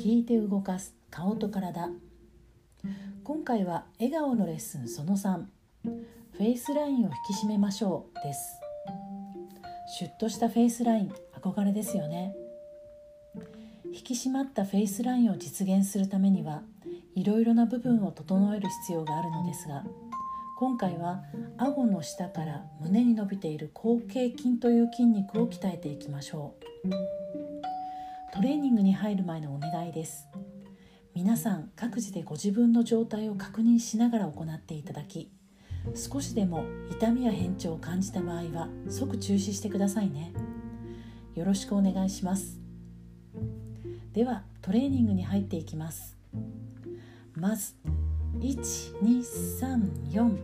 聞いて動かす顔と体。今回は笑顔のレッスンその3フェイスラインを引き締めましょうです。シュッとしたフェイスライン。憧れですよね。引き締まったフェイスラインを実現するためにはいろいろな部分を整える必要があるのですが今回は顎の下から胸に伸びている広頸筋という筋肉を鍛えていきましょう。トレーニングに入る前のお願いです。皆さん各自でご自分の状態を確認しながら行っていただき少しでも痛みや変調を感じた場合は即中止してくださいね。よろしくお願いします。ではトレーニングに入っていきます。まず1234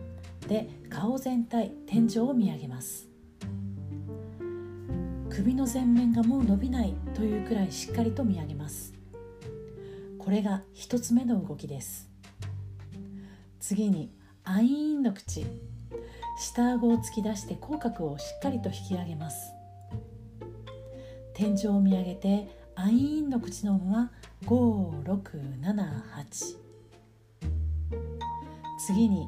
で顔全体天井を見上げます。首の前面がもう伸びないというくらいしっかりと見上げます。これが一つ目の動きです。次にアイーンの口。下顎を突き出して口角をしっかりと引き上げます。天井を見上げてアイーンの口のまま5678次に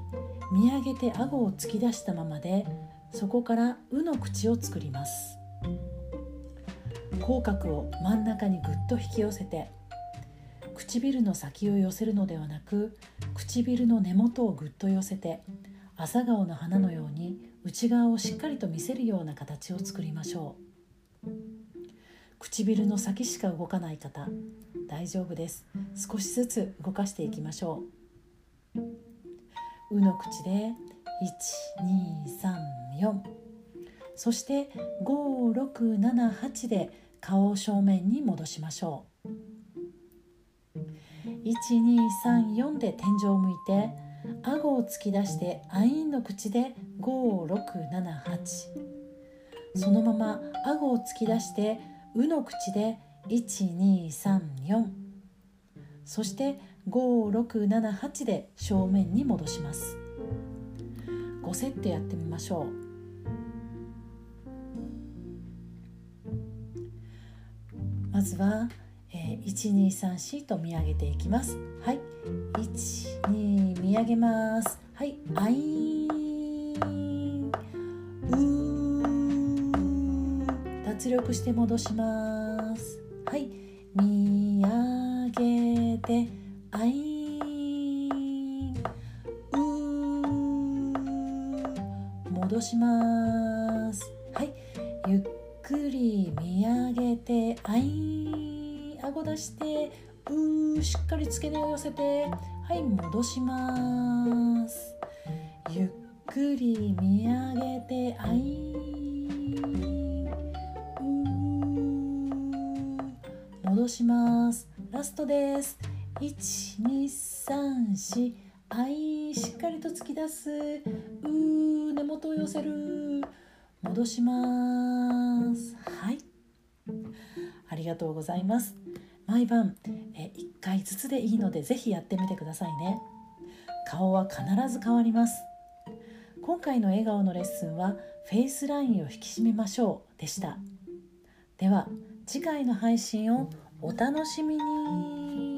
見上げて顎を突き出したままでそこから「う」の口を作ります。口角を真ん中にぐっと引き寄せて唇の先を寄せるのではなく唇の根元をぐっと寄せて朝顔の花のように内側をしっかりと見せるような形を作りましょう。唇の先しか動かない方大丈夫です。少しずつ動かしていきましょう「う」の口で1234そして5678で顔を正面に戻しましょう。1234で天井を向いて顎を突き出してアインの口で5678そのまま顎を突き出してうの口で1234そして5678で正面に戻します。5セットやってみましょう。まずは、えー、1234と見上げていきます。はい。12見上げます。はい。あいう脱力して戻します。はい。見上げてあいう戻します。はい。ゆっくり見上げてあい顎出してうーしっかり付け根を寄せてはい戻します。ゆっくり見上げてあいう戻します。ラストです。1234あいしっかりと突き出す。うー根元を寄せる。戻します。りがとうございます。毎晩え1回ずつでいいのでぜひやってみてくださいね。顔は必ず変わります。今回の笑顔のレッスンはフェイスラインを引き締めましょうでした。では次回の配信をお楽しみに。